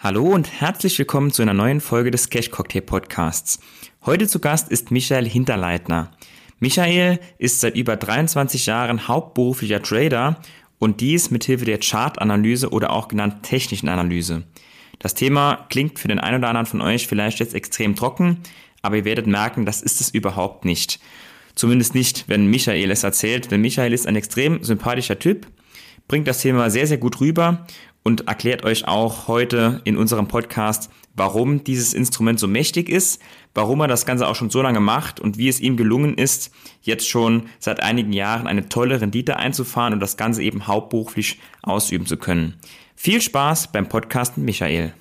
Hallo und herzlich willkommen zu einer neuen Folge des Cash Cocktail Podcasts. Heute zu Gast ist Michael Hinterleitner. Michael ist seit über 23 Jahren hauptberuflicher Trader und dies mithilfe der Chartanalyse oder auch genannt technischen Analyse. Das Thema klingt für den einen oder anderen von euch vielleicht jetzt extrem trocken, aber ihr werdet merken, das ist es überhaupt nicht. Zumindest nicht, wenn Michael es erzählt, denn Michael ist ein extrem sympathischer Typ, bringt das Thema sehr, sehr gut rüber und erklärt euch auch heute in unserem Podcast, warum dieses Instrument so mächtig ist, warum er das Ganze auch schon so lange macht und wie es ihm gelungen ist, jetzt schon seit einigen Jahren eine tolle Rendite einzufahren und das Ganze eben hauptberuflich ausüben zu können. Viel Spaß beim Podcast mit Michael.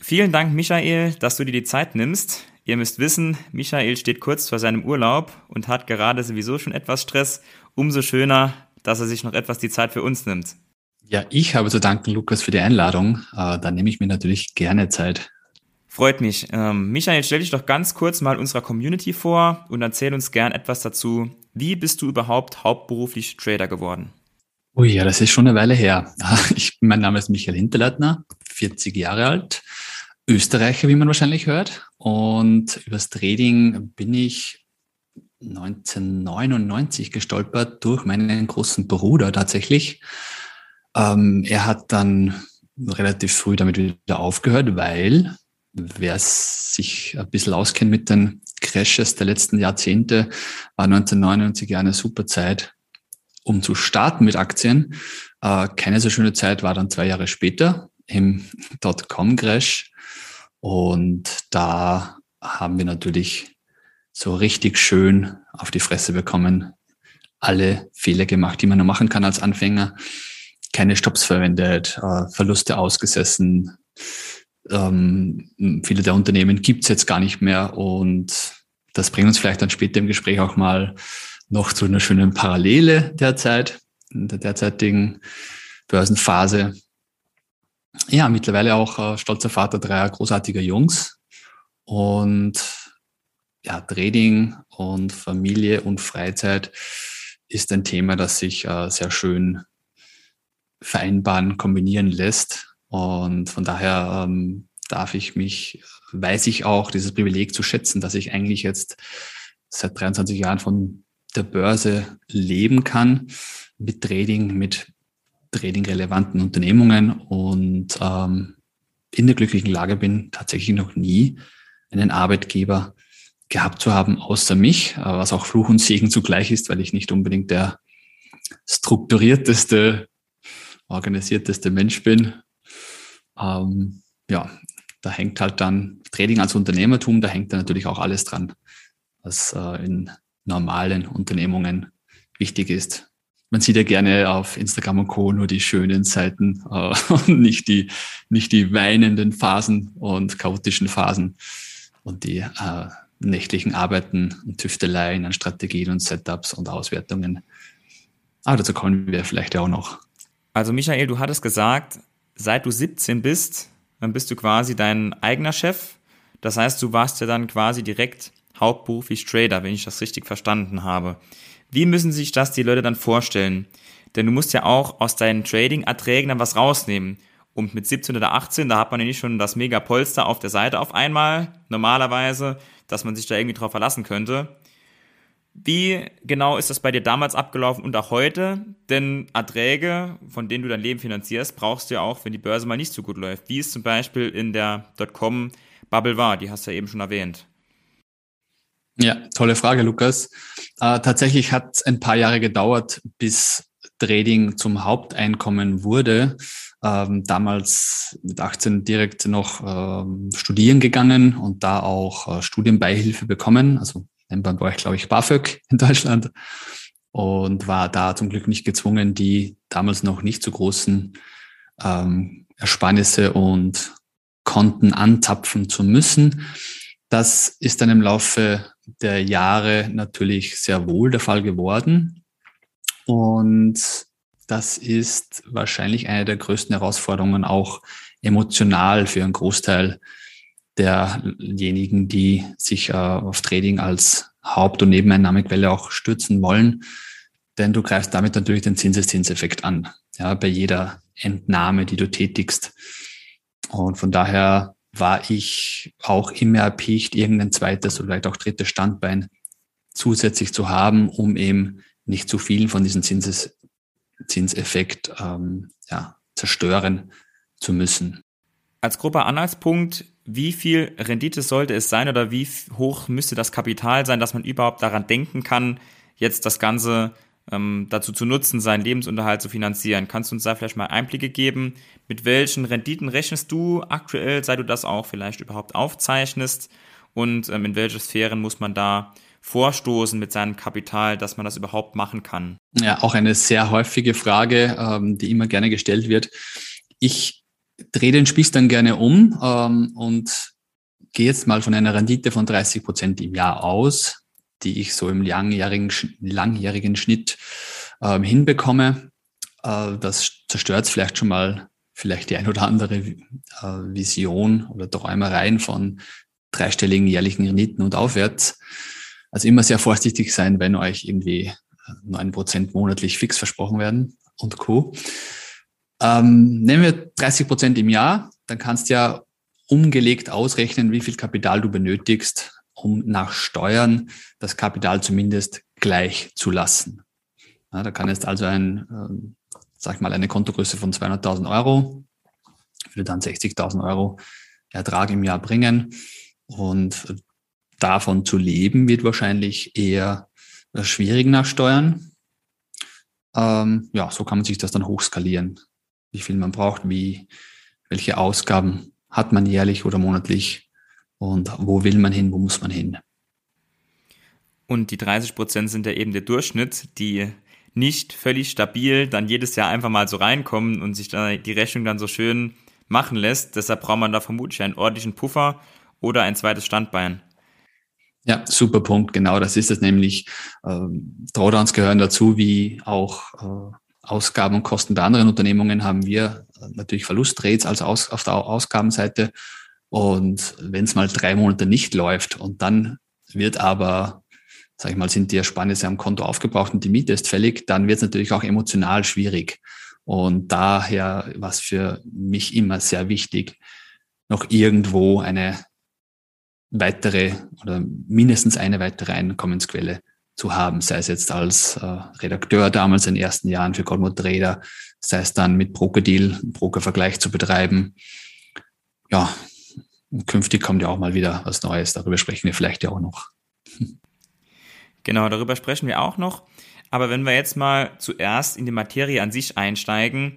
Vielen Dank, Michael, dass du dir die Zeit nimmst. Ihr müsst wissen, Michael steht kurz vor seinem Urlaub und hat gerade sowieso schon etwas Stress. Umso schöner, dass er sich noch etwas die Zeit für uns nimmt. Ja, ich habe zu danken, Lukas, für die Einladung. Äh, da nehme ich mir natürlich gerne Zeit. Freut mich. Ähm, Michael, stell dich doch ganz kurz mal unserer Community vor und erzähl uns gern etwas dazu. Wie bist du überhaupt hauptberuflich Trader geworden? Ui, ja, das ist schon eine Weile her. Ich, mein Name ist Michael Hinterleitner, 40 Jahre alt, Österreicher, wie man wahrscheinlich hört. Und übers Trading bin ich 1999 gestolpert durch meinen großen Bruder tatsächlich. Ähm, er hat dann relativ früh damit wieder aufgehört, weil wer sich ein bisschen auskennt mit den Crashes der letzten Jahrzehnte, war 1999 ja eine super Zeit, um zu starten mit Aktien. Äh, keine so schöne Zeit war dann zwei Jahre später im Dotcom-Crash. Und da haben wir natürlich so richtig schön auf die Fresse bekommen, alle Fehler gemacht, die man nur machen kann als Anfänger. Keine Stops verwendet, äh, Verluste ausgesessen. Ähm, viele der Unternehmen gibt's jetzt gar nicht mehr und das bringt uns vielleicht dann später im Gespräch auch mal noch zu einer schönen Parallele derzeit, in der derzeitigen Börsenphase ja, mittlerweile auch äh, stolzer Vater dreier großartiger Jungs. Und ja, Trading und Familie und Freizeit ist ein Thema, das sich äh, sehr schön vereinbaren, kombinieren lässt. Und von daher ähm, darf ich mich, weiß ich auch, dieses Privileg zu schätzen, dass ich eigentlich jetzt seit 23 Jahren von der Börse leben kann, mit Trading, mit trading-relevanten Unternehmungen und ähm, in der glücklichen Lage bin, tatsächlich noch nie einen Arbeitgeber gehabt zu haben, außer mich, äh, was auch Fluch und Segen zugleich ist, weil ich nicht unbedingt der strukturierteste, organisierteste Mensch bin. Ähm, ja, da hängt halt dann Trading als Unternehmertum, da hängt dann natürlich auch alles dran, was äh, in normalen Unternehmungen wichtig ist man sieht ja gerne auf Instagram und Co. nur die schönen Seiten äh, und nicht die, nicht die weinenden Phasen und chaotischen Phasen und die äh, nächtlichen Arbeiten und Tüfteleien an Strategien und Setups und Auswertungen. Aber dazu kommen wir vielleicht ja auch noch. Also Michael, du hattest gesagt, seit du 17 bist, dann bist du quasi dein eigener Chef. Das heißt, du warst ja dann quasi direkt hauptberuflich Trader, wenn ich das richtig verstanden habe. Wie müssen sich das die Leute dann vorstellen? Denn du musst ja auch aus deinen Trading-Erträgen dann was rausnehmen. Und mit 17 oder 18, da hat man ja nicht schon das mega Polster auf der Seite auf einmal, normalerweise, dass man sich da irgendwie drauf verlassen könnte. Wie genau ist das bei dir damals abgelaufen und auch heute? Denn Erträge, von denen du dein Leben finanzierst, brauchst du ja auch, wenn die Börse mal nicht so gut läuft. Wie es zum Beispiel in der Dotcom-Bubble war, die hast du ja eben schon erwähnt. Ja, tolle Frage, Lukas. Äh, tatsächlich hat es ein paar Jahre gedauert, bis Trading zum Haupteinkommen wurde. Ähm, damals mit 18 direkt noch ähm, studieren gegangen und da auch äh, Studienbeihilfe bekommen. Also nennt man bei euch, glaube ich, BAföG in Deutschland. Und war da zum Glück nicht gezwungen, die damals noch nicht so großen ähm, Ersparnisse und Konten anzapfen zu müssen. Das ist dann im Laufe der Jahre natürlich sehr wohl der Fall geworden. Und das ist wahrscheinlich eine der größten Herausforderungen auch emotional für einen Großteil derjenigen, die sich äh, auf Trading als Haupt- und Nebeneinnahmequelle auch stürzen wollen. denn du greifst damit natürlich den Zinseszinseffekt an, ja, bei jeder Entnahme, die du tätigst. Und von daher war ich auch immer erpicht, irgendein zweites oder vielleicht auch drittes Standbein zusätzlich zu haben, um eben nicht zu viel von diesem Zinses, Zinseffekt ähm, ja, zerstören zu müssen. Als grober Anhaltspunkt, wie viel Rendite sollte es sein oder wie hoch müsste das Kapital sein, dass man überhaupt daran denken kann, jetzt das Ganze ähm, dazu zu nutzen, seinen Lebensunterhalt zu finanzieren. Kannst du uns da vielleicht mal Einblicke geben? Mit welchen Renditen rechnest du aktuell, seit du das auch vielleicht überhaupt aufzeichnest? Und ähm, in welche Sphären muss man da vorstoßen mit seinem Kapital, dass man das überhaupt machen kann? Ja, auch eine sehr häufige Frage, ähm, die immer gerne gestellt wird. Ich drehe den Spieß dann gerne um ähm, und gehe jetzt mal von einer Rendite von 30 Prozent im Jahr aus die ich so im langjährigen, langjährigen Schnitt ähm, hinbekomme. Äh, das zerstört vielleicht schon mal vielleicht die ein oder andere äh, Vision oder Träumereien von dreistelligen jährlichen Renditen und aufwärts. Also immer sehr vorsichtig sein, wenn euch irgendwie neun Prozent monatlich fix versprochen werden und Co. Ähm, nehmen wir 30 Prozent im Jahr, dann kannst du ja umgelegt ausrechnen, wie viel Kapital du benötigst, um nach Steuern das Kapital zumindest gleich zu lassen. Ja, da kann jetzt also ein, äh, sag ich mal, eine Kontogröße von 200.000 Euro, würde dann 60.000 Euro Ertrag im Jahr bringen. Und davon zu leben wird wahrscheinlich eher äh, schwierig nach Steuern. Ähm, ja, so kann man sich das dann hochskalieren, wie viel man braucht, wie, welche Ausgaben hat man jährlich oder monatlich und wo will man hin, wo muss man hin. Und die 30 Prozent sind ja eben der Durchschnitt, die nicht völlig stabil dann jedes Jahr einfach mal so reinkommen und sich da die Rechnung dann so schön machen lässt. Deshalb braucht man da vermutlich einen ordentlichen Puffer oder ein zweites Standbein. Ja, super Punkt. Genau, das ist es nämlich. Ähm, Drawdowns gehören dazu, wie auch äh, Ausgaben und Kosten bei anderen Unternehmungen haben wir äh, natürlich Verlustrates als Aus, auf der Ausgabenseite und wenn es mal drei Monate nicht läuft und dann wird aber, sag ich mal, sind die Ersparnisse am Konto aufgebraucht und die Miete ist fällig, dann wird es natürlich auch emotional schwierig. Und daher war es für mich immer sehr wichtig, noch irgendwo eine weitere oder mindestens eine weitere Einkommensquelle zu haben, sei es jetzt als äh, Redakteur damals in den ersten Jahren für Goldmund Trader, sei es dann mit Broker-Deal, Broker-Vergleich zu betreiben. Ja, künftig kommt ja auch mal wieder was Neues. Darüber sprechen wir vielleicht ja auch noch. Genau, darüber sprechen wir auch noch. Aber wenn wir jetzt mal zuerst in die Materie an sich einsteigen,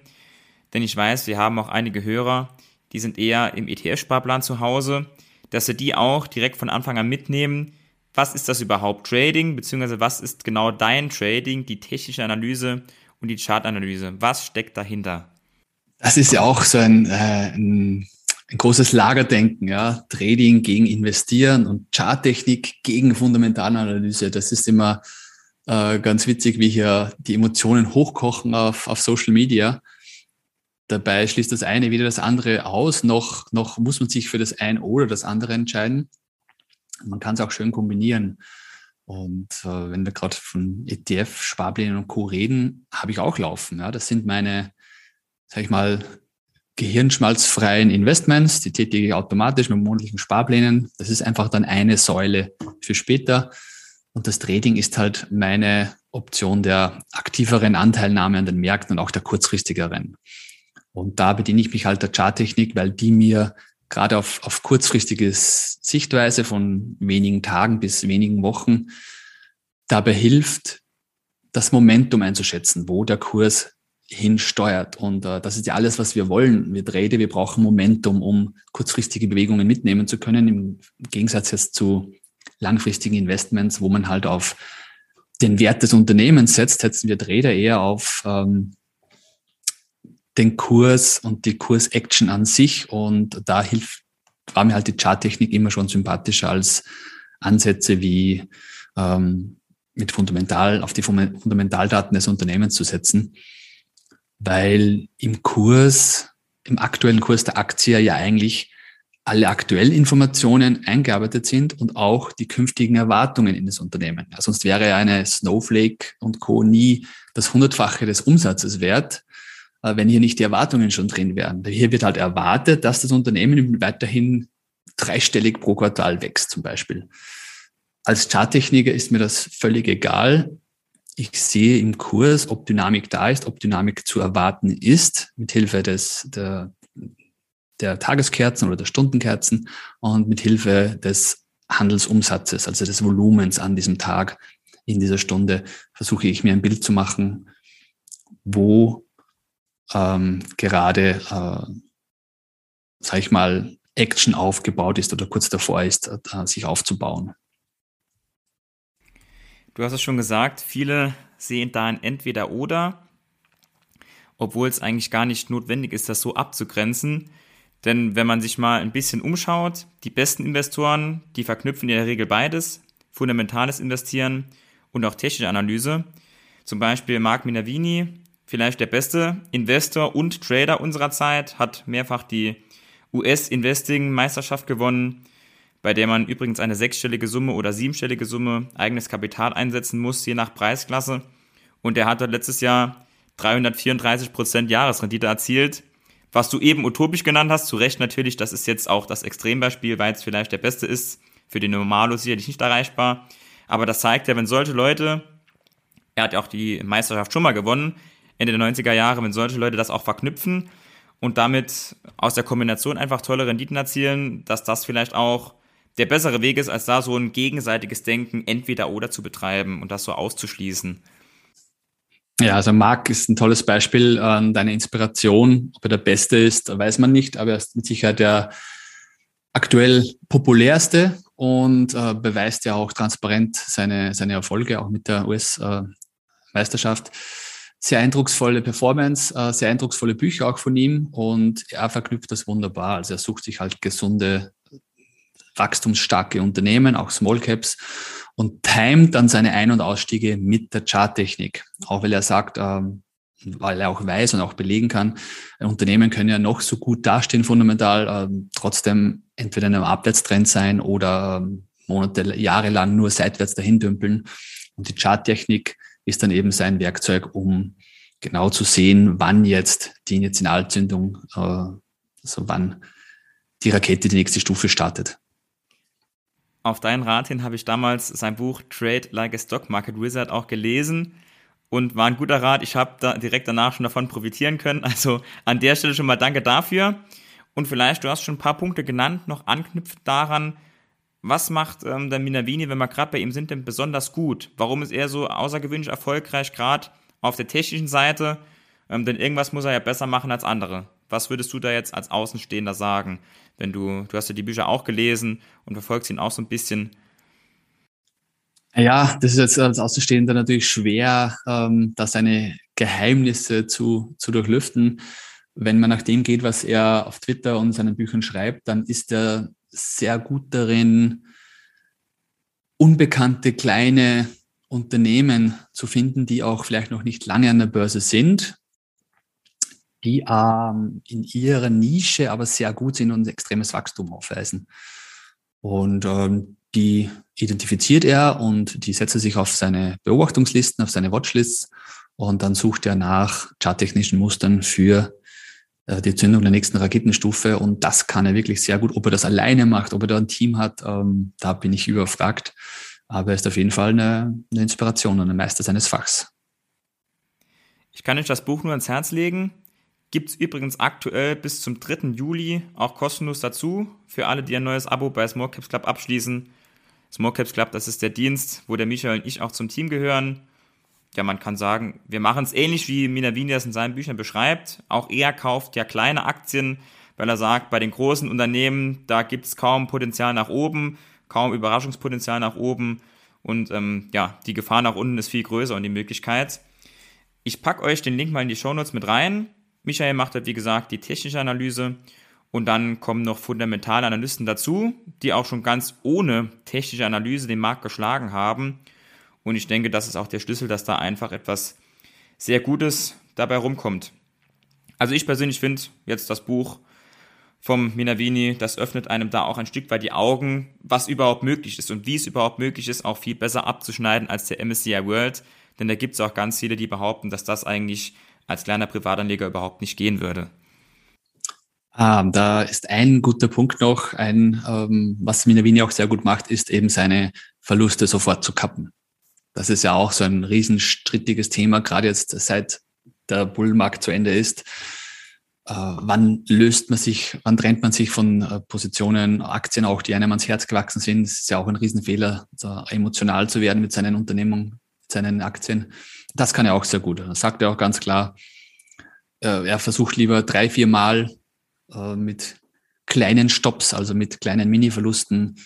denn ich weiß, wir haben auch einige Hörer, die sind eher im ETF-Sparplan zu Hause, dass sie die auch direkt von Anfang an mitnehmen. Was ist das überhaupt Trading, beziehungsweise was ist genau dein Trading, die technische Analyse und die Chartanalyse? Was steckt dahinter? Das ist ja auch so ein, äh, ein ein großes Lagerdenken, ja, Trading gegen Investieren und Charttechnik gegen Fundamentalanalyse. Das ist immer äh, ganz witzig, wie hier die Emotionen hochkochen auf, auf Social Media. Dabei schließt das eine wieder das andere aus. Noch, noch muss man sich für das ein oder das andere entscheiden. Man kann es auch schön kombinieren. Und äh, wenn wir gerade von ETF, Sparplänen und Co. reden, habe ich auch laufen. Ja. Das sind meine, sag ich mal, gehirnschmalzfreien Investments, die tätige ich automatisch mit monatlichen Sparplänen. Das ist einfach dann eine Säule für später. Und das Trading ist halt meine Option der aktiveren Anteilnahme an den Märkten und auch der kurzfristigeren. Und da bediene ich mich halt der Charttechnik, weil die mir gerade auf, auf kurzfristige Sichtweise von wenigen Tagen bis wenigen Wochen dabei hilft, das Momentum einzuschätzen, wo der Kurs hinsteuert. Und äh, das ist ja alles, was wir wollen. Wir Trade, wir brauchen Momentum, um kurzfristige Bewegungen mitnehmen zu können, im Gegensatz jetzt zu langfristigen Investments, wo man halt auf den Wert des Unternehmens setzt, setzen wir Trader eher auf ähm, den Kurs und die Kurs-Action an sich. Und da hilft, war mir halt die Charttechnik immer schon sympathischer als Ansätze wie ähm, mit Fundamental, auf die Fundamentaldaten des Unternehmens zu setzen weil im Kurs, im aktuellen Kurs der Aktie ja eigentlich alle aktuellen Informationen eingearbeitet sind und auch die künftigen Erwartungen in das Unternehmen. Ja, sonst wäre eine Snowflake und Co. nie das Hundertfache des Umsatzes wert, äh, wenn hier nicht die Erwartungen schon drin wären. Hier wird halt erwartet, dass das Unternehmen weiterhin dreistellig pro Quartal wächst zum Beispiel. Als Charttechniker ist mir das völlig egal. Ich sehe im Kurs, ob Dynamik da ist, ob Dynamik zu erwarten ist, mit Hilfe des, der, der Tageskerzen oder der Stundenkerzen und mit Hilfe des Handelsumsatzes, also des Volumens an diesem Tag, in dieser Stunde, versuche ich mir ein Bild zu machen, wo ähm, gerade, äh, sag ich mal, Action aufgebaut ist oder kurz davor ist, äh, sich aufzubauen. Du hast es schon gesagt, viele sehen da ein Entweder-Oder, obwohl es eigentlich gar nicht notwendig ist, das so abzugrenzen. Denn wenn man sich mal ein bisschen umschaut, die besten Investoren, die verknüpfen in der Regel beides, fundamentales Investieren und auch technische Analyse. Zum Beispiel Mark Minavini, vielleicht der beste Investor und Trader unserer Zeit, hat mehrfach die US-Investing-Meisterschaft gewonnen, bei der man übrigens eine sechsstellige Summe oder siebenstellige Summe eigenes Kapital einsetzen muss, je nach Preisklasse. Und er hat dort letztes Jahr 334% Jahresrendite erzielt. Was du eben utopisch genannt hast, zu Recht natürlich, das ist jetzt auch das Extrembeispiel, weil es vielleicht der beste ist, für den Normalo sicherlich nicht erreichbar. Aber das zeigt ja, wenn solche Leute, er hat ja auch die Meisterschaft schon mal gewonnen, Ende der 90er Jahre, wenn solche Leute das auch verknüpfen und damit aus der Kombination einfach tolle Renditen erzielen, dass das vielleicht auch der bessere Weg ist, als da so ein gegenseitiges Denken entweder oder zu betreiben und das so auszuschließen. Ja, also Marc ist ein tolles Beispiel an deine Inspiration. Ob er der Beste ist, weiß man nicht, aber er ist mit Sicherheit der aktuell populärste und äh, beweist ja auch transparent seine, seine Erfolge, auch mit der US-Meisterschaft. Äh, sehr eindrucksvolle Performance, äh, sehr eindrucksvolle Bücher auch von ihm und er verknüpft das wunderbar. Also er sucht sich halt gesunde, wachstumsstarke Unternehmen, auch Small Caps und timet dann seine Ein- und Ausstiege mit der Charttechnik. Auch weil er sagt, ähm, weil er auch weiß und auch belegen kann, Unternehmen können ja noch so gut dastehen fundamental, ähm, trotzdem entweder in einem Abwärtstrend sein oder ähm, Monate, Jahre lang nur seitwärts dahin dümpeln. Und die Charttechnik ist dann eben sein Werkzeug, um genau zu sehen, wann jetzt die Initialzündung, äh, also wann die Rakete die nächste Stufe startet. Auf deinen Rat hin habe ich damals sein Buch Trade Like a Stock Market Wizard auch gelesen und war ein guter Rat. Ich habe da direkt danach schon davon profitieren können. Also an der Stelle schon mal danke dafür. Und vielleicht, du hast schon ein paar Punkte genannt, noch anknüpft daran, was macht ähm, der Minavini, wenn wir gerade bei ihm sind, denn besonders gut? Warum ist er so außergewöhnlich erfolgreich, gerade auf der technischen Seite? Ähm, denn irgendwas muss er ja besser machen als andere. Was würdest du da jetzt als Außenstehender sagen, wenn du, du hast ja die Bücher auch gelesen und verfolgst ihn auch so ein bisschen? Ja, das ist jetzt als Außenstehender natürlich schwer, ähm, da seine Geheimnisse zu, zu durchlüften. Wenn man nach dem geht, was er auf Twitter und seinen Büchern schreibt, dann ist er sehr gut darin, unbekannte kleine Unternehmen zu finden, die auch vielleicht noch nicht lange an der Börse sind, die ähm, in ihrer Nische aber sehr gut sind und extremes Wachstum aufweisen. Und ähm, die identifiziert er und die setzt er sich auf seine Beobachtungslisten, auf seine Watchlists und dann sucht er nach charttechnischen Mustern für äh, die Zündung der nächsten Raketenstufe. Und das kann er wirklich sehr gut. Ob er das alleine macht, ob er da ein Team hat, ähm, da bin ich überfragt. Aber er ist auf jeden Fall eine, eine Inspiration und ein Meister seines Fachs. Ich kann euch das Buch nur ans Herz legen. Gibt es übrigens aktuell bis zum 3. Juli auch kostenlos dazu für alle, die ein neues Abo bei Small Caps Club abschließen. Small Caps Club, das ist der Dienst, wo der Michael und ich auch zum Team gehören ja, man kann sagen, wir machen es ähnlich wie Minavini das in seinen Büchern beschreibt. Auch er kauft ja kleine Aktien, weil er sagt, bei den großen Unternehmen, da gibt es kaum Potenzial nach oben, kaum Überraschungspotenzial nach oben und ähm, ja, die Gefahr nach unten ist viel größer und die Möglichkeit. Ich packe euch den Link mal in die Shownotes mit rein. Michael macht halt, wie gesagt, die technische Analyse und dann kommen noch fundamentale Analysten dazu, die auch schon ganz ohne technische Analyse den Markt geschlagen haben und ich denke, das ist auch der Schlüssel, dass da einfach etwas sehr Gutes dabei rumkommt. Also ich persönlich finde jetzt das Buch vom Minavini, das öffnet einem da auch ein Stück weit die Augen, was überhaupt möglich ist und wie es überhaupt möglich ist, auch viel besser abzuschneiden als der MSCI World. Denn da gibt es auch ganz viele, die behaupten, dass das eigentlich als kleiner Privatanleger überhaupt nicht gehen würde. Ah, da ist ein guter Punkt noch, ein, ähm, was Minavini auch sehr gut macht, ist eben seine Verluste sofort zu kappen. Das ist ja auch so ein riesenstrittiges Thema, gerade jetzt seit der Bullmarkt zu Ende ist äh, wann löst man sich, wann trennt man sich von äh, Positionen, Aktien auch, die einem ans Herz gewachsen sind. Es ist ja auch ein Riesenfehler, emotional zu werden mit seinen Unternehmungen, mit seinen Aktien. Das kann er auch sehr gut. Er sagt er auch ganz klar, äh, er versucht lieber drei, vier Mal mit kleinen Stops, also mit kleinen Mini-Verlusten,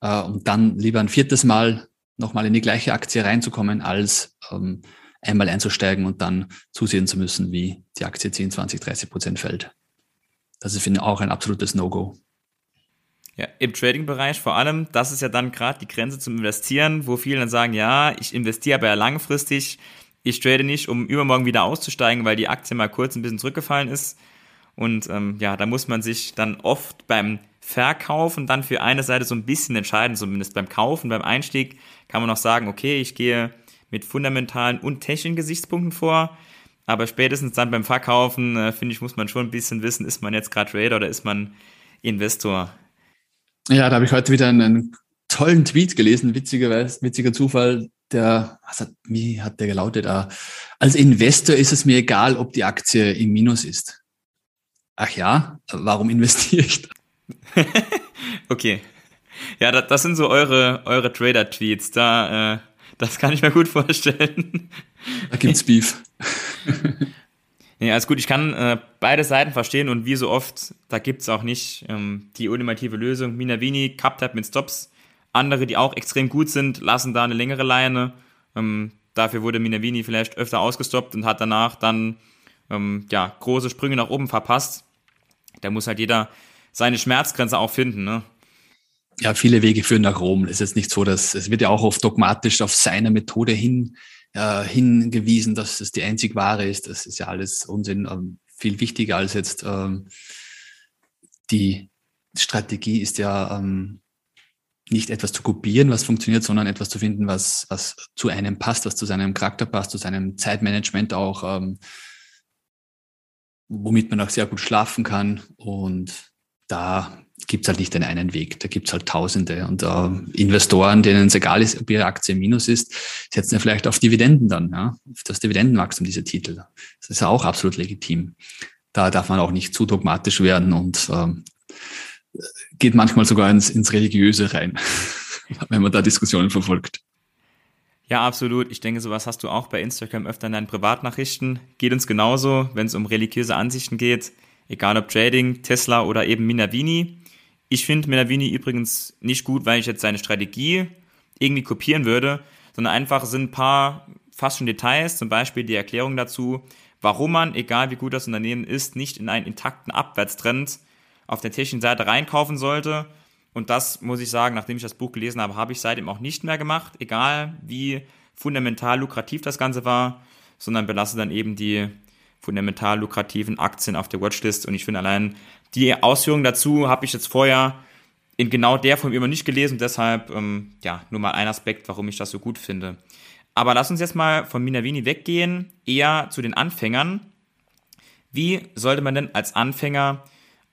und dann lieber ein viertes Mal nochmal in die gleiche Aktie reinzukommen, als ähm, einmal einzusteigen und dann zusehen zu müssen, wie die Aktie 10, 20, 30 Prozent fällt. Das ist, finde ich, auch ein absolutes No-Go. Ja, im Trading-Bereich vor allem, das ist ja dann gerade die Grenze zum Investieren, wo viele dann sagen, ja, ich investiere aber ja langfristig, ich trade nicht, um übermorgen wieder auszusteigen, weil die Aktie mal kurz ein bisschen zurückgefallen ist. Und ähm, ja, da muss man sich dann oft beim Verkaufen dann für eine Seite so ein bisschen entscheiden, zumindest beim Kaufen, beim Einstieg kann man noch sagen, okay, ich gehe mit fundamentalen und technischen Gesichtspunkten vor. Aber spätestens dann beim Verkaufen, äh, finde ich, muss man schon ein bisschen wissen, ist man jetzt gerade Trader oder ist man Investor? Ja, da habe ich heute wieder einen tollen Tweet gelesen, witzigerweise, witziger Zufall. Der, was hat, wie hat der gelautet? Ah, als Investor ist es mir egal, ob die Aktie im Minus ist. Ach ja, warum investiere ich da? okay. Ja, das, das, sind so eure, eure Trader-Tweets. Da äh, das kann ich mir gut vorstellen. Da gibt's Beef. Ja, alles gut. Ich kann äh, beide Seiten verstehen und wie so oft, da gibt's auch nicht ähm, die ultimative Lösung. Minavini, Cup-Tap mit Stops. Andere, die auch extrem gut sind, lassen da eine längere Leine. Ähm, dafür wurde Minavini vielleicht öfter ausgestoppt und hat danach dann ähm, ja, große Sprünge nach oben verpasst. Da muss halt jeder seine Schmerzgrenze auch finden. Ne? ja, viele Wege führen nach Rom. Es ist jetzt nicht so, dass es wird ja auch oft dogmatisch auf seine Methode hin äh, hingewiesen, dass es die einzig wahre ist. Das ist ja alles Unsinn. Ähm, viel wichtiger als jetzt ähm, die Strategie ist ja ähm, nicht etwas zu kopieren, was funktioniert, sondern etwas zu finden, was, was zu einem passt, was zu seinem Charakter passt, zu seinem Zeitmanagement auch, ähm, womit man auch sehr gut schlafen kann. Und da gibt es halt nicht den einen Weg. Da gibt es halt Tausende. Und äh, Investoren, denen es egal ist, ob ihre Aktie im Minus ist, setzen ja vielleicht auf Dividenden dann, ja, auf das Dividendenwachstum dieser Titel. Das ist ja auch absolut legitim. Da darf man auch nicht zu dogmatisch werden und ähm, geht manchmal sogar ins, ins Religiöse rein, wenn man da Diskussionen verfolgt. Ja, absolut. Ich denke, sowas hast du auch bei Instagram öfter in deinen Privatnachrichten. Geht uns genauso, wenn es um religiöse Ansichten geht. Egal ob Trading, Tesla oder eben Minavini. Ich finde Menavini übrigens nicht gut, weil ich jetzt seine Strategie irgendwie kopieren würde, sondern einfach sind ein paar fast schon Details, zum Beispiel die Erklärung dazu, warum man, egal wie gut das Unternehmen ist, nicht in einen intakten Abwärtstrend auf der technischen Seite reinkaufen sollte. Und das muss ich sagen, nachdem ich das Buch gelesen habe, habe ich seitdem auch nicht mehr gemacht, egal wie fundamental lukrativ das Ganze war, sondern belasse dann eben die fundamental lukrativen Aktien auf der Watchlist. Und ich finde allein die Ausführungen dazu habe ich jetzt vorher in genau der Form immer nicht gelesen. Deshalb, ähm, ja, nur mal ein Aspekt, warum ich das so gut finde. Aber lass uns jetzt mal von Minavini weggehen, eher zu den Anfängern. Wie sollte man denn als Anfänger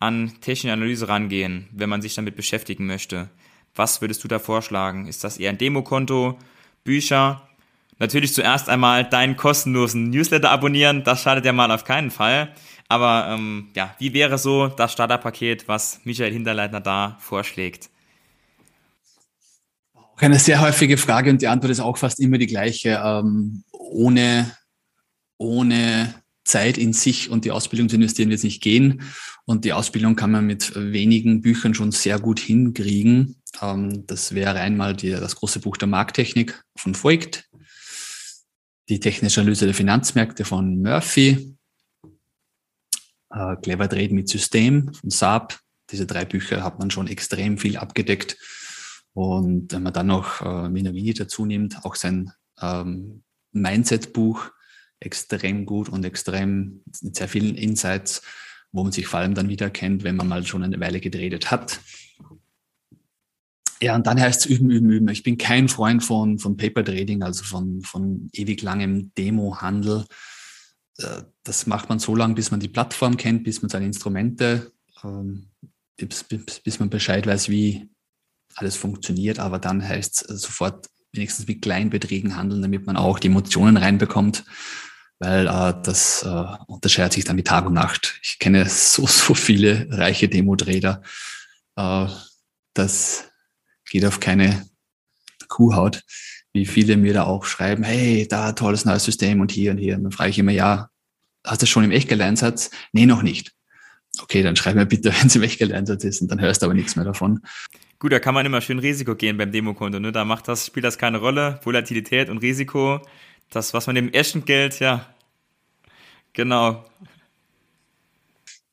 an technische Analyse rangehen, wenn man sich damit beschäftigen möchte? Was würdest du da vorschlagen? Ist das eher ein Demokonto, Bücher Natürlich zuerst einmal deinen kostenlosen Newsletter abonnieren, das schadet ja mal auf keinen Fall. Aber ähm, ja, wie wäre so das Starterpaket, was Michael Hinterleitner da vorschlägt? Auch eine sehr häufige Frage und die Antwort ist auch fast immer die gleiche. Ähm, ohne, ohne Zeit in sich und die Ausbildung zu investieren wird nicht gehen. Und die Ausbildung kann man mit wenigen Büchern schon sehr gut hinkriegen. Ähm, das wäre einmal die, das große Buch der Markttechnik von Voigt die technische Analyse der Finanzmärkte von Murphy, äh, Clever Trade mit System von Saab. Diese drei Bücher hat man schon extrem viel abgedeckt. Und wenn man dann noch äh, Minavini dazu nimmt, auch sein ähm, Mindset-Buch, extrem gut und extrem mit sehr vielen Insights. wo man sich vor allem dann wiedererkennt, wenn man mal schon eine Weile getradet hat. Ja, und dann heißt es üben, üben, üben. Ich bin kein Freund von, von Paper Trading, also von, von ewig langem Demo-Handel. Äh, das macht man so lange, bis man die Plattform kennt, bis man seine Instrumente, ähm, bis, bis, bis man Bescheid weiß, wie alles funktioniert. Aber dann heißt es sofort wenigstens mit Kleinbeträgen handeln, damit man auch die Emotionen reinbekommt, weil äh, das äh, unterscheidet sich dann wie Tag und Nacht. Ich kenne so, so viele reiche Demo-Trader. Äh, das geht auf keine Kuhhaut, wie viele mir da auch schreiben, hey, da tolles neues System und hier und hier. Und dann frage ich immer, ja, hast du schon im Echtgeleinsatz? Nee, noch nicht. Okay, dann schreib mir bitte, wenn es im Echtgeleinsatz ist und dann hörst du aber nichts mehr davon. Gut, da kann man immer schön Risiko gehen beim Demokonto. Ne? Da macht das, spielt das keine Rolle. Volatilität und Risiko. Das, was man dem Geld, ja, genau.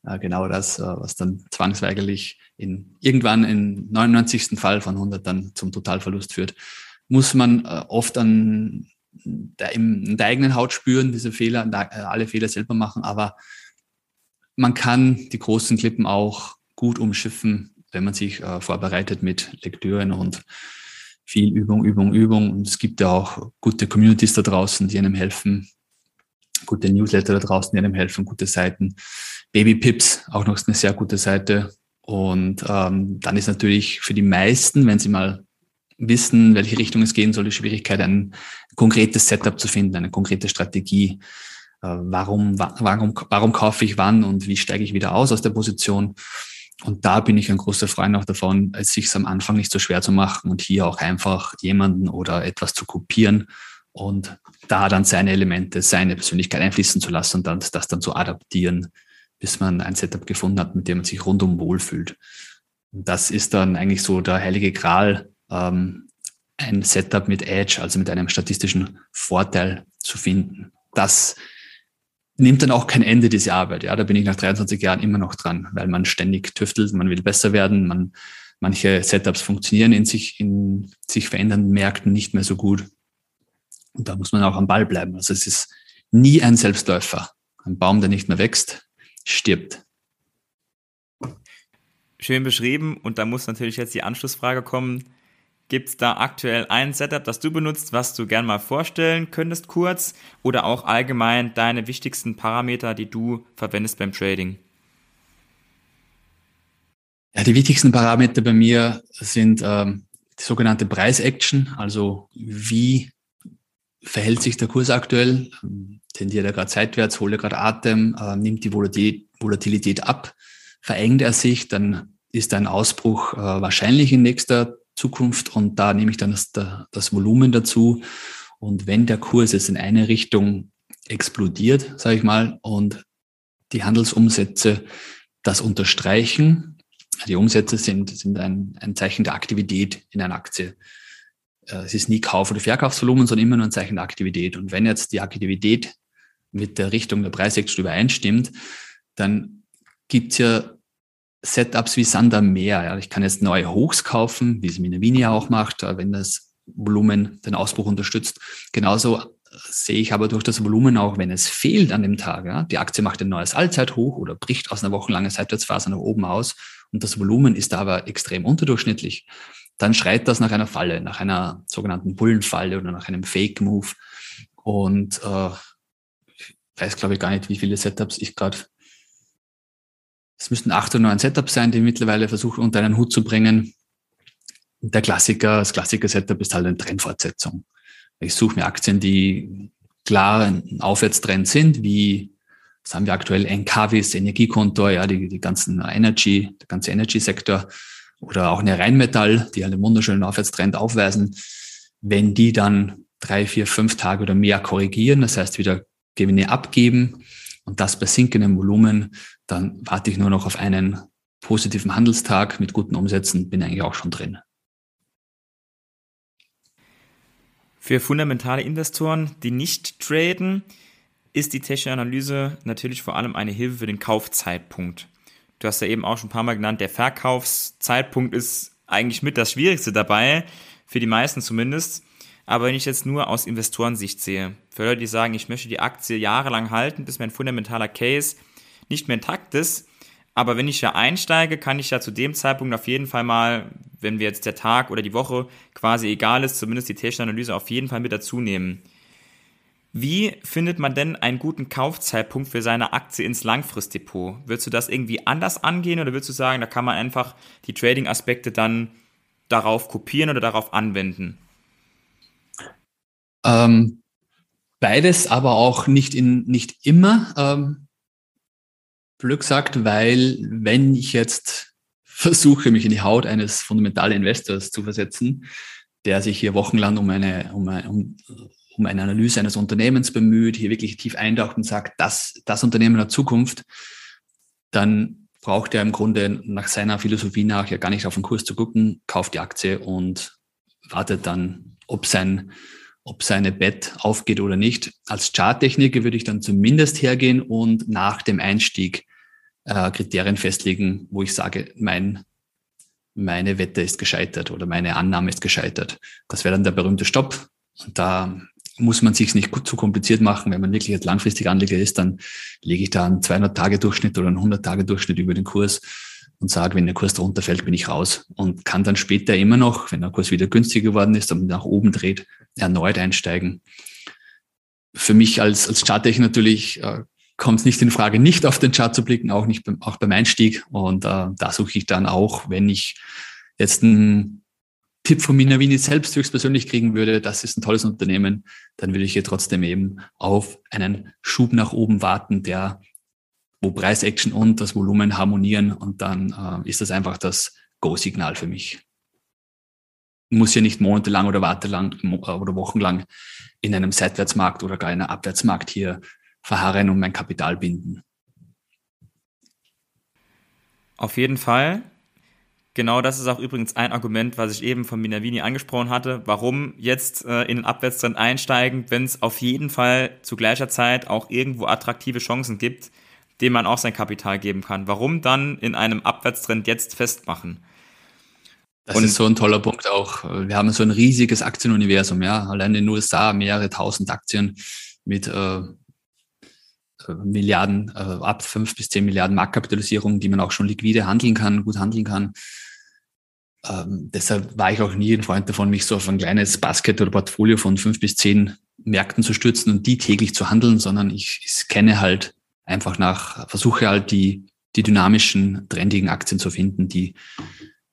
Ja, genau das, äh, was dann zwangsweigerlich in, irgendwann im 99. Fall von 100 dann zum Totalverlust führt, muss man äh, oft an der, in der eigenen Haut spüren, diese Fehler, äh, alle Fehler selber machen, aber man kann die großen Klippen auch gut umschiffen, wenn man sich äh, vorbereitet mit Lektüren und viel Übung, Übung, Übung. Und es gibt ja auch gute Communities da draußen, die einem helfen, gute Newsletter da draußen, die einem helfen, gute Seiten. Baby Pips, auch noch eine sehr gute Seite. Und ähm, dann ist natürlich für die meisten, wenn sie mal wissen, welche Richtung es gehen soll, die Schwierigkeit, ein konkretes Setup zu finden, eine konkrete Strategie. Äh, warum, warum, warum kaufe ich wann und wie steige ich wieder aus aus der Position? Und da bin ich ein großer Freund auch davon, es sich am Anfang nicht so schwer zu machen und hier auch einfach jemanden oder etwas zu kopieren und da dann seine Elemente, seine Persönlichkeit einfließen zu lassen und dann, das dann zu adaptieren, bis man ein Setup gefunden hat, mit dem man sich rundum wohlfühlt. Und das ist dann eigentlich so der heilige Gral, ähm, ein Setup mit Edge, also mit einem statistischen Vorteil zu finden. Das nimmt dann auch kein Ende, diese Arbeit. Ja, da bin ich nach 23 Jahren immer noch dran, weil man ständig tüftelt, man will besser werden, man, manche Setups funktionieren in sich, in sich verändernden Märkten nicht mehr so gut. Und da muss man auch am Ball bleiben. Also es ist nie ein Selbstläufer. Ein Baum, der nicht mehr wächst, stirbt. Schön beschrieben. Und da muss natürlich jetzt die Anschlussfrage kommen. Gibt es da aktuell ein Setup, das du benutzt, was du gern mal vorstellen könntest, kurz? Oder auch allgemein deine wichtigsten Parameter, die du verwendest beim Trading? Ja, die wichtigsten Parameter bei mir sind ähm, die sogenannte Preis-Action, also wie verhält sich der Kurs aktuell, tendiert er gerade seitwärts, holt er gerade Atem, äh, nimmt die Volatilität, ab, verengt er sich, dann ist ein Ausbruch äh, wahrscheinlich in nächster Zukunft und da nehme ich dann das, das Volumen dazu. Und wenn der Kurs jetzt in eine Richtung explodiert, sage ich mal, und die Handelsumsätze das unterstreichen, die Umsätze sind, sind ein, ein Zeichen der Aktivität in einer Aktie. Äh, es ist nie Kauf- oder Verkaufsvolumen, sondern immer nur ein Zeichen der Aktivität. Und wenn jetzt die Aktivität mit der Richtung der Preisextra übereinstimmt, dann gibt's ja Setups wie Sander mehr. Ja. Ich kann jetzt neue Hochs kaufen, wie es Minervinia auch macht, äh, wenn das Volumen den Ausbruch unterstützt. Genauso äh, sehe ich aber durch das Volumen auch, wenn es fehlt an dem Tag. Ja, die Aktie macht ein neues Allzeithoch oder bricht aus einer wochenlangen Seitwärtsphase nach oben aus und das Volumen ist aber extrem unterdurchschnittlich, dann schreit das nach einer Falle, nach einer sogenannten Bullenfalle oder nach einem Fake-Move. Und äh, ich weiß, glaube ich, gar nicht, wie viele Setups ich gerade es müssten acht oder neun Setups sein, die mittlerweile versuchen, unter einen Hut zu bringen. Der Klassiker, das Klassiker-Setup ist halt eine Trendfortsetzung. Ich suche mir Aktien, die klar ein Aufwärtstrend sind, wie, was haben wir aktuell, NKWs, Energiekonto, ja, die, die ganzen Energy, der ganze Energy-Sektor oder auch eine Rheinmetall, die halt einen wunderschönen Aufwärtstrend aufweisen. Wenn die dann drei, vier, fünf Tage oder mehr korrigieren, das heißt wieder Gewinne abgeben, und das bei sinkendem Volumen, dann warte ich nur noch auf einen positiven Handelstag mit guten Umsätzen, bin eigentlich auch schon drin. Für fundamentale Investoren, die nicht traden, ist die technische Analyse natürlich vor allem eine Hilfe für den Kaufzeitpunkt. Du hast ja eben auch schon ein paar Mal genannt, der Verkaufszeitpunkt ist eigentlich mit das Schwierigste dabei, für die meisten zumindest. Aber wenn ich jetzt nur aus Investorensicht sehe, für Leute, die sagen, ich möchte die Aktie jahrelang halten, bis mein fundamentaler Case nicht mehr intakt ist, aber wenn ich ja einsteige, kann ich ja zu dem Zeitpunkt auf jeden Fall mal, wenn wir jetzt der Tag oder die Woche quasi egal ist, zumindest die technische Analyse auf jeden Fall mit dazu nehmen. Wie findet man denn einen guten Kaufzeitpunkt für seine Aktie ins Langfristdepot? Würdest du das irgendwie anders angehen oder würdest du sagen, da kann man einfach die Trading-Aspekte dann darauf kopieren oder darauf anwenden? Ähm, beides, aber auch nicht, in, nicht immer. Ähm, blöd gesagt, weil wenn ich jetzt versuche, mich in die Haut eines fundamentalen Investors zu versetzen, der sich hier wochenlang um eine, um, um, um eine Analyse eines Unternehmens bemüht, hier wirklich tief eintaucht und sagt, das, das Unternehmen hat Zukunft, dann braucht er im Grunde nach seiner Philosophie nach ja gar nicht auf den Kurs zu gucken, kauft die Aktie und wartet dann, ob sein, ob seine Bet aufgeht oder nicht. Als Charttechniker würde ich dann zumindest hergehen und nach dem Einstieg äh, Kriterien festlegen, wo ich sage, mein, meine Wette ist gescheitert oder meine Annahme ist gescheitert. Das wäre dann der berühmte Stopp. Und da muss man sich nicht zu kompliziert machen. Wenn man wirklich jetzt langfristig Anleger ist, dann lege ich da einen 200-Tage-Durchschnitt oder einen 100-Tage-Durchschnitt über den Kurs und sage, wenn der Kurs drunter fällt, bin ich raus und kann dann später immer noch, wenn der Kurs wieder günstiger geworden ist und nach oben dreht, erneut einsteigen. Für mich als, als Charttechniker natürlich äh, kommt es nicht in Frage, nicht auf den Chart zu blicken, auch nicht beim, auch beim Einstieg. Und äh, da suche ich dann auch, wenn ich jetzt einen Tipp von Minavini selbst höchstpersönlich kriegen würde, das ist ein tolles Unternehmen, dann würde ich hier trotzdem eben auf einen Schub nach oben warten, der, wo Preisaction und das Volumen harmonieren und dann äh, ist das einfach das Go-Signal für mich. Muss ja nicht monatelang oder wartelang oder wochenlang in einem Seitwärtsmarkt oder gar in einem Abwärtsmarkt hier verharren und mein Kapital binden. Auf jeden Fall. Genau das ist auch übrigens ein Argument, was ich eben von Minavini angesprochen hatte. Warum jetzt äh, in den Abwärtstrend einsteigen, wenn es auf jeden Fall zu gleicher Zeit auch irgendwo attraktive Chancen gibt, denen man auch sein Kapital geben kann. Warum dann in einem Abwärtstrend jetzt festmachen? Das Und ist so ein toller Punkt auch. Wir haben so ein riesiges Aktienuniversum, ja. Allein in den USA mehrere tausend Aktien mit äh, Milliarden, äh, ab fünf bis zehn Milliarden Marktkapitalisierung, die man auch schon liquide handeln kann, gut handeln kann. Ähm, deshalb war ich auch nie ein Freund davon, mich so auf ein kleines Basket oder Portfolio von fünf bis zehn Märkten zu stürzen und die täglich zu handeln, sondern ich, ich scanne halt einfach nach, versuche halt die, die dynamischen, trendigen Aktien zu finden, die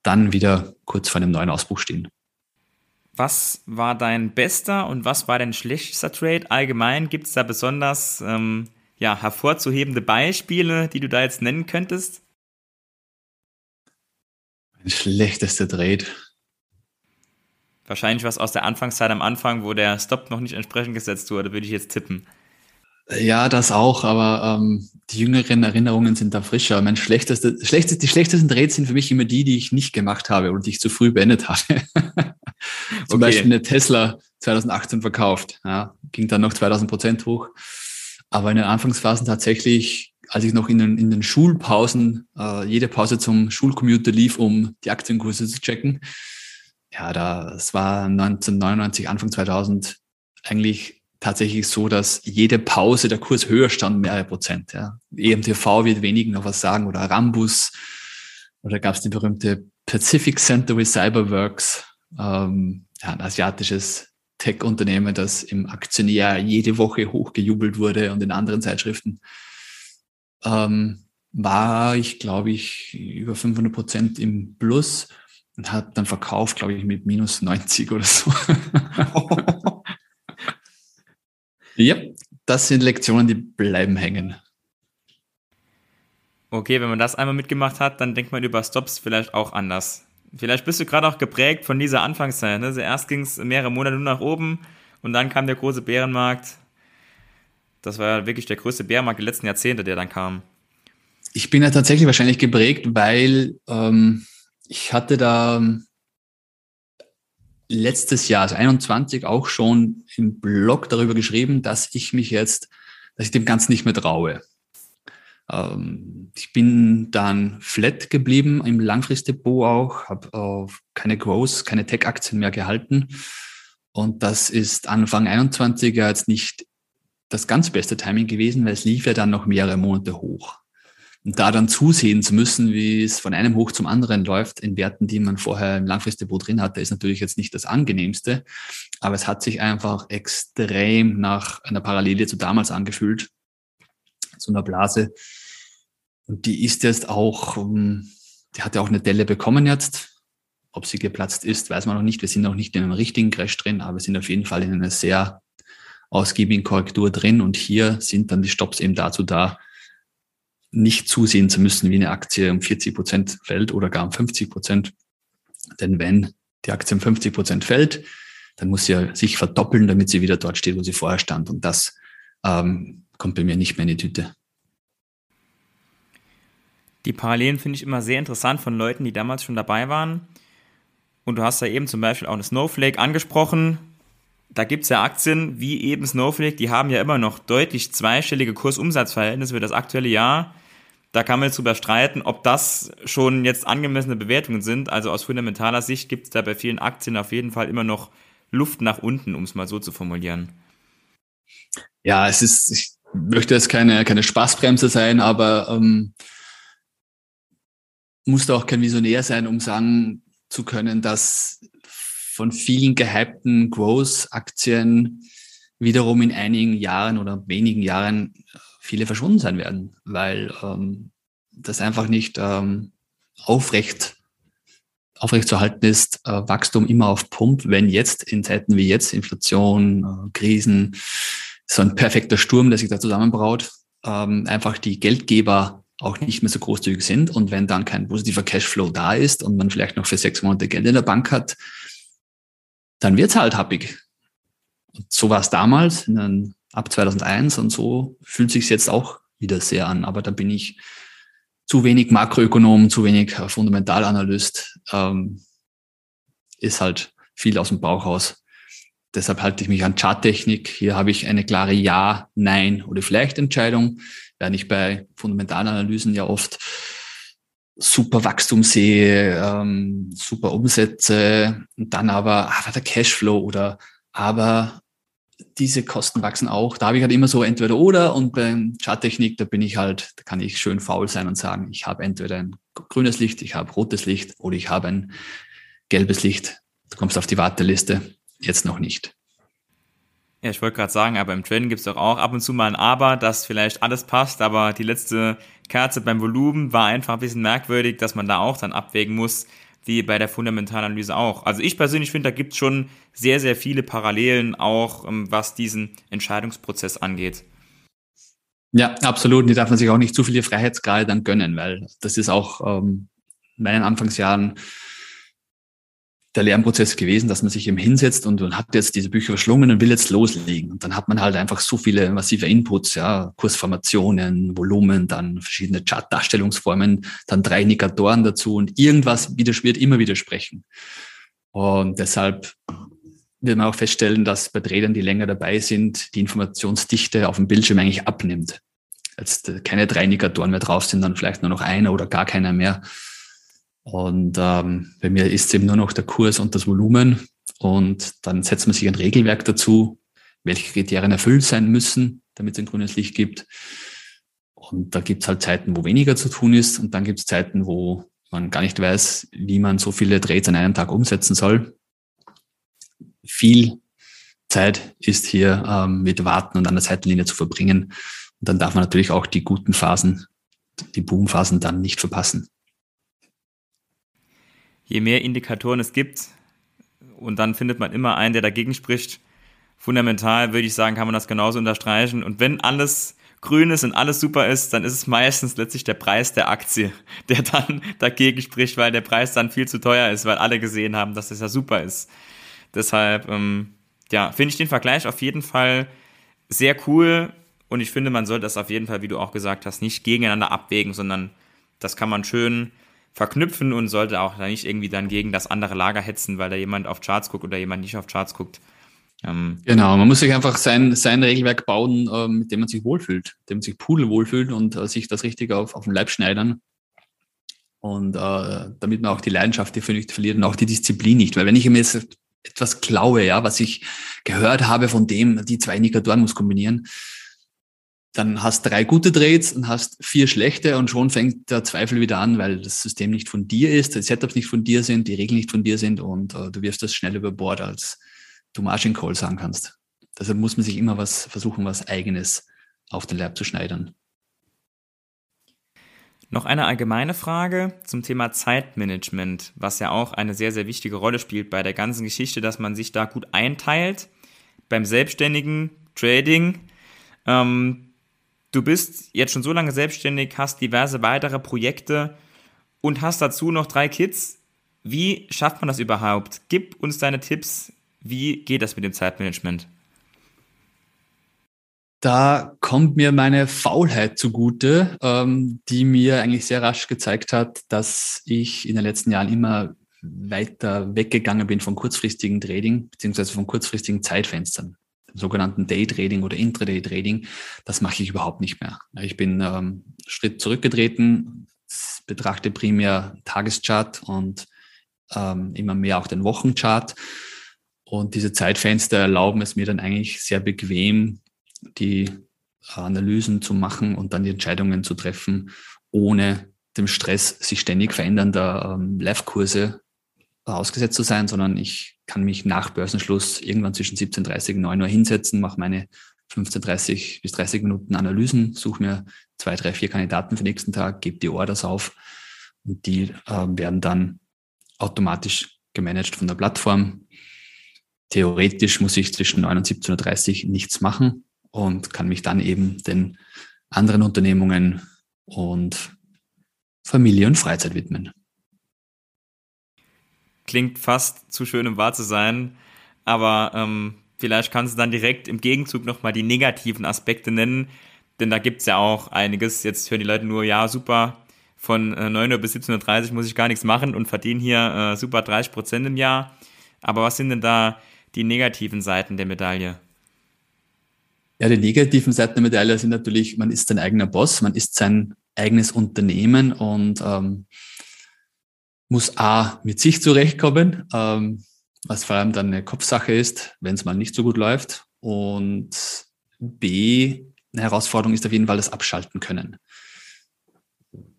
dann wieder kurz vor einem neuen Ausbruch stehen. Was war dein bester und was war dein schlechtester Trade? Allgemein gibt es da besonders ähm, ja, hervorzuhebende Beispiele, die du da jetzt nennen könntest? Mein schlechtester Trade. Wahrscheinlich was aus der Anfangszeit am Anfang, wo der Stop noch nicht entsprechend gesetzt wurde, würde ich jetzt tippen. Ja, das auch, aber ähm, die jüngeren Erinnerungen sind da frischer. Mein schlechteste, schlechteste, die schlechtesten Trades sind für mich immer die, die ich nicht gemacht habe und die ich zu früh beendet habe. Zum okay. Beispiel eine Tesla 2018 verkauft, ja, ging dann noch 2000 Prozent hoch. Aber in den Anfangsphasen tatsächlich, als ich noch in den, in den Schulpausen äh, jede Pause zum Schulcommuter lief, um die Aktienkurse zu checken, ja, da, es war 1999, Anfang 2000 eigentlich tatsächlich so, dass jede Pause der Kurs höher stand, mehrere Prozent. Ja. EMTV wird wenigen noch was sagen oder Rambus oder gab es die berühmte Pacific Center with Cyberworks, ähm, ja, ein asiatisches Tech-Unternehmen, das im Aktionär jede Woche hochgejubelt wurde und in anderen Zeitschriften, ähm, war ich, glaube ich, über 500 Prozent im Plus und hat dann verkauft, glaube ich, mit minus 90 oder so. ja, das sind Lektionen, die bleiben hängen. Okay, wenn man das einmal mitgemacht hat, dann denkt man über Stops vielleicht auch anders. Vielleicht bist du gerade auch geprägt von dieser Anfangszeit. Ne? Also erst ging es mehrere Monate nur nach oben und dann kam der große Bärenmarkt. Das war ja wirklich der größte Bärenmarkt der letzten Jahrzehnte, der dann kam. Ich bin ja tatsächlich wahrscheinlich geprägt, weil ähm, ich hatte da letztes Jahr, also 21, auch schon im Blog darüber geschrieben, dass ich mich jetzt, dass ich dem Ganzen nicht mehr traue. Ähm, ich bin dann flat geblieben im Langfristdepot auch, habe äh, keine Growth, keine Tech-Aktien mehr gehalten. Und das ist Anfang 21 ja jetzt nicht das ganz beste Timing gewesen, weil es lief ja dann noch mehrere Monate hoch. Und da dann zusehen zu müssen, wie es von einem hoch zum anderen läuft, in Werten, die man vorher im Langfristdepot drin hatte, ist natürlich jetzt nicht das angenehmste. Aber es hat sich einfach extrem nach einer Parallele zu damals angefühlt, zu einer Blase. Und die ist jetzt auch, ähm, die hat ja auch eine Delle bekommen jetzt. Ob sie geplatzt ist, weiß man noch nicht. Wir sind noch nicht in einem richtigen Crash drin, aber wir sind auf jeden Fall in einer sehr ausgiebigen Korrektur drin. Und hier sind dann die Stops eben dazu da, nicht zusehen zu müssen, wie eine Aktie um 40 Prozent fällt oder gar um 50 Prozent. Denn wenn die Aktie um 50 Prozent fällt, dann muss sie sich verdoppeln, damit sie wieder dort steht, wo sie vorher stand. Und das ähm, kommt bei mir nicht mehr in die Tüte. Die Parallelen finde ich immer sehr interessant von Leuten, die damals schon dabei waren. Und du hast ja eben zum Beispiel auch eine Snowflake angesprochen. Da gibt es ja Aktien wie eben Snowflake, die haben ja immer noch deutlich zweistellige Kursumsatzverhältnisse für das aktuelle Jahr. Da kann man jetzt drüber streiten, ob das schon jetzt angemessene Bewertungen sind. Also aus fundamentaler Sicht gibt es da bei vielen Aktien auf jeden Fall immer noch Luft nach unten, um es mal so zu formulieren. Ja, es ist, ich möchte jetzt keine, keine Spaßbremse sein, aber ähm, musste auch kein Visionär sein, um sagen zu können, dass von vielen gehypten Growth-Aktien wiederum in einigen Jahren oder wenigen Jahren viele verschwunden sein werden, weil ähm, das einfach nicht ähm, aufrecht aufrecht zu halten ist, äh, Wachstum immer auf Pump, wenn jetzt in Zeiten wie jetzt, Inflation, äh, Krisen, so ein perfekter Sturm, der sich da zusammenbraut, ähm, einfach die Geldgeber auch nicht mehr so großzügig sind. Und wenn dann kein positiver Cashflow da ist und man vielleicht noch für sechs Monate Geld in der Bank hat, dann wird's halt happig. Und so war es damals, den, ab 2001 und so fühlt sich jetzt auch wieder sehr an. Aber da bin ich zu wenig Makroökonom, zu wenig äh, Fundamentalanalyst. Ähm, ist halt viel aus dem Bauch raus. Deshalb halte ich mich an Charttechnik. Hier habe ich eine klare Ja, Nein oder vielleicht Entscheidung, während ich bei Fundamentalanalysen ja oft super Wachstum sehe, ähm, super Umsätze und dann aber, aber der Cashflow oder aber diese Kosten wachsen auch. Da habe ich halt immer so entweder oder und beim Charttechnik, da bin ich halt, da kann ich schön faul sein und sagen, ich habe entweder ein grünes Licht, ich habe rotes Licht oder ich habe ein gelbes Licht. Du kommst auf die Warteliste, jetzt noch nicht. Ja, ich wollte gerade sagen, aber im Trading gibt es doch auch ab und zu mal ein Aber, dass vielleicht alles passt, aber die letzte Kerze beim Volumen war einfach ein bisschen merkwürdig, dass man da auch dann abwägen muss, wie bei der Fundamentalanalyse auch. Also ich persönlich finde, da gibt es schon sehr, sehr viele Parallelen auch, ähm, was diesen Entscheidungsprozess angeht. Ja, absolut. Und die darf man sich auch nicht zu viele Freiheitsgrade dann gönnen, weil das ist auch ähm, in meinen Anfangsjahren der Lernprozess gewesen, dass man sich eben hinsetzt und man hat jetzt diese Bücher verschlungen und will jetzt loslegen. Und dann hat man halt einfach so viele massive Inputs, ja, Kursformationen, Volumen, dann verschiedene Chart-Darstellungsformen, dann drei Indikatoren dazu und irgendwas wird immer widersprechen. Und deshalb wird man auch feststellen, dass bei Tradern, die länger dabei sind, die Informationsdichte auf dem Bildschirm eigentlich abnimmt. Jetzt keine drei Indikatoren mehr drauf sind, dann vielleicht nur noch einer oder gar keiner mehr. Und ähm, bei mir ist eben nur noch der Kurs und das Volumen. Und dann setzt man sich ein Regelwerk dazu, welche Kriterien erfüllt sein müssen, damit es ein grünes Licht gibt. Und da gibt es halt Zeiten, wo weniger zu tun ist. Und dann gibt es Zeiten, wo man gar nicht weiß, wie man so viele Trades an einem Tag umsetzen soll. Viel Zeit ist hier ähm, mit Warten und an der Seitenlinie zu verbringen. Und dann darf man natürlich auch die guten Phasen, die Boomphasen dann nicht verpassen je mehr Indikatoren es gibt, und dann findet man immer einen, der dagegen spricht. Fundamental würde ich sagen, kann man das genauso unterstreichen. Und wenn alles grün ist und alles super ist, dann ist es meistens letztlich der Preis der Aktie, der dann dagegen spricht, weil der Preis dann viel zu teuer ist, weil alle gesehen haben, dass das ja super ist. Deshalb, ähm, ja, finde ich den Vergleich auf jeden Fall sehr cool und ich finde, man sollte das auf jeden Fall, wie du auch gesagt hast, nicht gegeneinander abwägen, sondern das kann man schön verknüpfen und sollte auch da nicht irgendwie dann gegen das andere Lager hetzen, weil da jemand auf Charts guckt oder jemand nicht auf Charts guckt. Ähm genau, man muss sich einfach sein, sein Regelwerk bauen, äh, mit dem man sich wohlfühlt, mit dem man sich pudel wohlfühlt und äh, sich das richtig auf, auf den Leib schneidern. Und äh, damit man auch die Leidenschaft dafür nicht verliert und auch die Disziplin nicht. Weil wenn ich mir jetzt etwas klaue, ja, was ich gehört habe von dem, die zwei Indikatoren muss kombinieren, dann hast drei gute Trades und hast vier schlechte und schon fängt der Zweifel wieder an, weil das System nicht von dir ist, die Setups nicht von dir sind, die Regeln nicht von dir sind und äh, du wirfst das schnell über Bord, als du Margin Call sagen kannst. Deshalb muss man sich immer was versuchen, was eigenes auf den Leib zu schneidern. Noch eine allgemeine Frage zum Thema Zeitmanagement, was ja auch eine sehr, sehr wichtige Rolle spielt bei der ganzen Geschichte, dass man sich da gut einteilt. Beim selbstständigen Trading ähm, du bist jetzt schon so lange selbstständig, hast diverse weitere Projekte und hast dazu noch drei Kids. Wie schafft man das überhaupt? Gib uns deine Tipps. Wie geht das mit dem Zeitmanagement? Da kommt mir meine Faulheit zugute, ähm, die mir eigentlich sehr rasch gezeigt hat, dass ich in den letzten Jahren immer weiter weggegangen bin von kurzfristigen Trading beziehungsweise von kurzfristigen Zeitfenstern sogenannten Day-Trading oder Intraday-Trading, das mache ich überhaupt nicht mehr. Ich bin ähm, Schritt zurückgetreten, betrachte primär Tageschart und ähm, immer mehr auch den Wochenchart. Und diese Zeitfenster erlauben es mir dann eigentlich sehr bequem, die Analysen zu machen und dann die Entscheidungen zu treffen, ohne dem Stress sich ständig verändernder ähm, Live-Kurse ausgesetzt zu sein, sondern ich kann mich nach Börsenschluss irgendwann zwischen 17.30 und 9 Uhr hinsetzen, mache meine 15, bis 30 Minuten Analysen, suche mir zwei, drei, vier Kandidaten für den nächsten Tag, gebe die Orders auf und die äh, werden dann automatisch gemanagt von der Plattform. Theoretisch muss ich zwischen 9 und 17.30 Uhr nichts machen und kann mich dann eben den anderen Unternehmungen und Familie und Freizeit widmen. Klingt fast zu schön, um wahr zu sein. Aber ähm, vielleicht kannst du dann direkt im Gegenzug nochmal die negativen Aspekte nennen. Denn da gibt's ja auch einiges. Jetzt hören die Leute nur, ja, super, von äh, 9 Uhr bis 17.30 Uhr muss ich gar nichts machen und verdiene hier äh, super 30 Prozent im Jahr. Aber was sind denn da die negativen Seiten der Medaille? Ja, die negativen Seiten der Medaille sind natürlich, man ist sein eigener Boss, man ist sein eigenes Unternehmen und ähm, muss A mit sich zurechtkommen, ähm, was vor allem dann eine Kopfsache ist, wenn es mal nicht so gut läuft. Und B, eine Herausforderung ist auf jeden Fall das Abschalten können.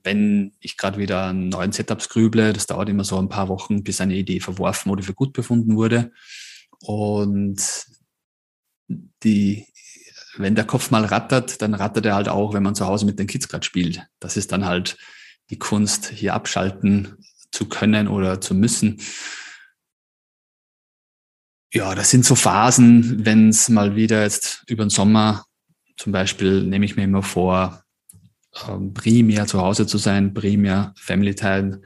Wenn ich gerade wieder an neuen Setups grüble, das dauert immer so ein paar Wochen, bis eine Idee verworfen oder für gut befunden wurde. Und die, wenn der Kopf mal rattert, dann rattert er halt auch, wenn man zu Hause mit den Kids gerade spielt. Das ist dann halt die Kunst, hier abschalten, zu können oder zu müssen. Ja, das sind so Phasen, wenn es mal wieder jetzt über den Sommer, zum Beispiel nehme ich mir immer vor, ähm, primär zu Hause zu sein, primär Family Time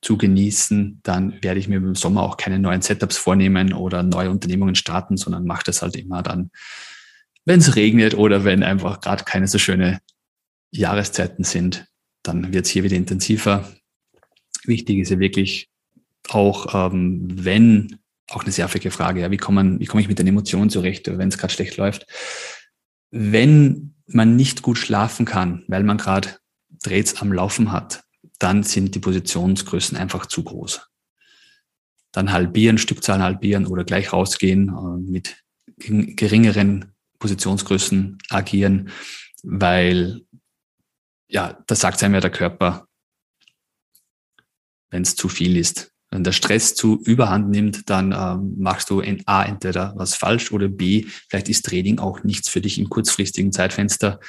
zu genießen, dann werde ich mir im Sommer auch keine neuen Setups vornehmen oder neue Unternehmungen starten, sondern mache das halt immer dann, wenn es regnet oder wenn einfach gerade keine so schöne Jahreszeiten sind, dann wird es hier wieder intensiver wichtig ist ja wirklich auch, ähm, wenn, auch eine sehr wichtige Frage, ja, wie komme wie komme ich mit den Emotionen zurecht, wenn es gerade schlecht läuft? Wenn man nicht gut schlafen kann, weil man gerade Trades am Laufen hat, dann sind die Positionsgrößen einfach zu groß. Dann halbieren, Stückzahlen halbieren oder gleich rausgehen, äh, mit geringeren Positionsgrößen agieren, weil ja, da sagt einem ja der Körper, wenn es zu viel ist. Wenn der Stress zu überhand nimmt, dann ähm, machst du in A entweder was falsch oder B, vielleicht ist Trading auch nichts für dich im kurzfristigen Zeitfenster.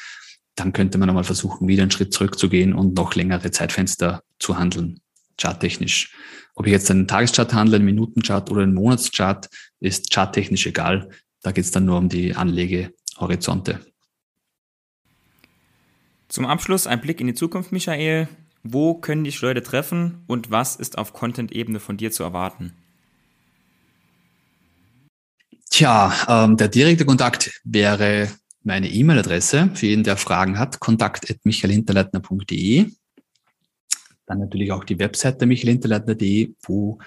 Dann könnte man einmal versuchen, wieder einen Schritt zurückzugehen und noch längere Zeitfenster zu handeln, charttechnisch. Ob ich jetzt einen Tageschart handle, einen Minutenchart oder einen Monatschart, ist charttechnisch egal. Da geht es dann nur um die Anlegehorizonte. Zum Abschluss ein Blick in die Zukunft, Michael. Wo können dich Leute treffen und was ist auf Content-Ebene von dir zu erwarten? Tja, ähm, der direkte Kontakt wäre meine E-Mail-Adresse für jeden, der Fragen hat, kontakt.michaelhinterleitner.de. Dann natürlich auch die Webseite michaelhinterleitner.de, wo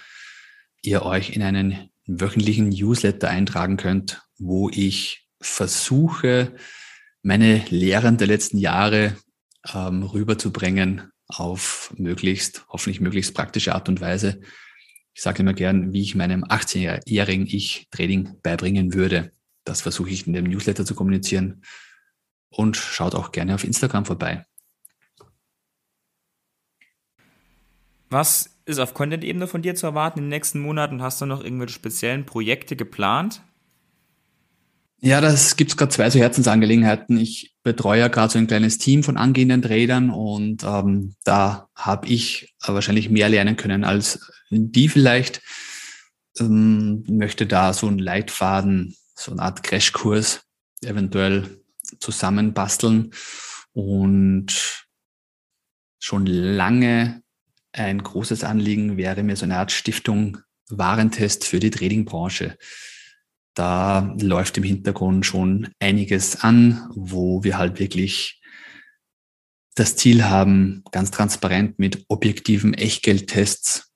ihr euch in einen wöchentlichen Newsletter eintragen könnt, wo ich versuche, meine Lehren der letzten Jahre ähm, rüberzubringen auf möglichst, hoffentlich möglichst praktische Art und Weise. Ich sage immer gern, wie ich meinem 18-jährigen Ich Trading beibringen würde. Das versuche ich in dem Newsletter zu kommunizieren. und schaut auch gerne auf Instagram vorbei. Was ist auf Content-Ebene von dir zu erwarten in den nächsten Monaten? Hast du noch irgendwelche speziellen Projekte geplant? Ja, das gibt es gerade zwei so Herzensangelegenheiten. Ich betreue ja gerade so ein kleines Team von angehenden Tradern und ähm, da habe ich wahrscheinlich mehr lernen können als die vielleicht. Ähm, möchte da so einen Leitfaden, so eine Art Crashkurs eventuell zusammenbasteln und schon lange ein großes Anliegen wäre mir so eine Art Stiftung Warentest für die Tradingbranche. Da läuft im Hintergrund schon einiges an, wo wir halt wirklich das Ziel haben, ganz transparent mit objektiven Echtgeldtests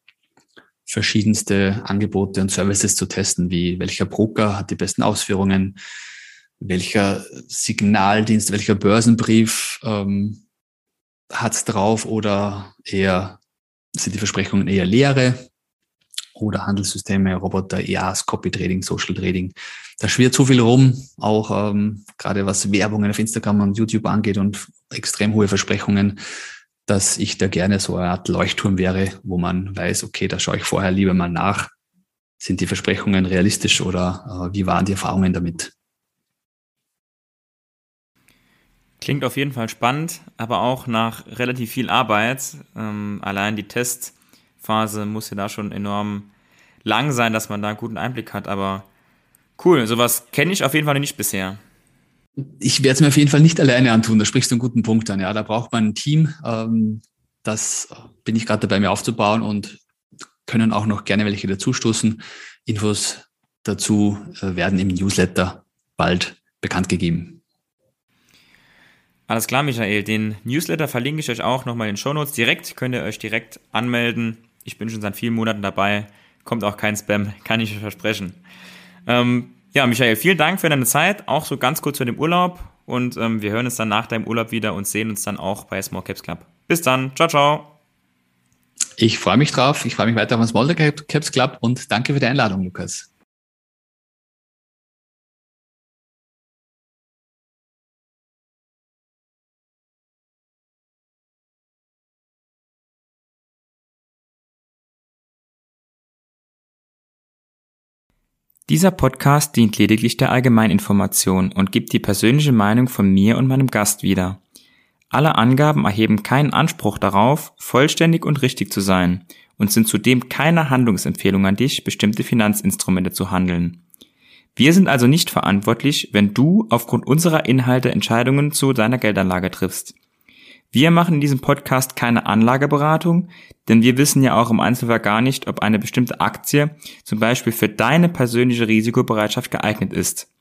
verschiedenste Angebote und Services zu testen, wie welcher Broker hat die besten Ausführungen, welcher Signaldienst, welcher Börsenbrief ähm, hat drauf oder eher sind die Versprechungen eher leere oder Handelssysteme, Roboter, EAs, Copy Trading, Social Trading. Da schwirrt so viel rum, auch ähm, gerade was Werbungen auf Instagram und YouTube angeht und extrem hohe Versprechungen, dass ich da gerne so eine Art Leuchtturm wäre, wo man weiß, okay, da schaue ich vorher lieber mal nach. Sind die Versprechungen realistisch oder äh, wie waren die Erfahrungen damit? Klingt auf jeden Fall spannend, aber auch nach relativ viel Arbeit. Ähm, allein die Testphase muss ja da schon enorm lang sein, dass man da einen guten Einblick hat. Aber cool, sowas kenne ich auf jeden Fall nicht bisher. Ich werde es mir auf jeden Fall nicht alleine antun. Da sprichst du einen guten Punkt an. Ja, da braucht man ein Team. Ähm, das bin ich gerade dabei, mir aufzubauen und können auch noch gerne welche dazustoßen. Infos dazu äh, werden im Newsletter bald bekannt gegeben. Alles klar, Michael. Den Newsletter verlinke ich euch auch nochmal in den Show Notes direkt. Könnt ihr euch direkt anmelden. Ich bin schon seit vielen Monaten dabei. Kommt auch kein Spam, kann ich versprechen. Ähm, ja, Michael, vielen Dank für deine Zeit. Auch so ganz kurz für den Urlaub. Und ähm, wir hören uns dann nach deinem Urlaub wieder und sehen uns dann auch bei Small Caps Club. Bis dann. Ciao, ciao. Ich freue mich drauf. Ich freue mich weiter auf den Small Caps Club und danke für die Einladung, Lukas. Dieser Podcast dient lediglich der Allgemeininformation und gibt die persönliche Meinung von mir und meinem Gast wieder. Alle Angaben erheben keinen Anspruch darauf, vollständig und richtig zu sein und sind zudem keine Handlungsempfehlung an dich, bestimmte Finanzinstrumente zu handeln. Wir sind also nicht verantwortlich, wenn du aufgrund unserer Inhalte Entscheidungen zu deiner Geldanlage triffst. Wir machen in diesem Podcast keine Anlageberatung, denn wir wissen ja auch im Einzelfall gar nicht, ob eine bestimmte Aktie zum Beispiel für deine persönliche Risikobereitschaft geeignet ist.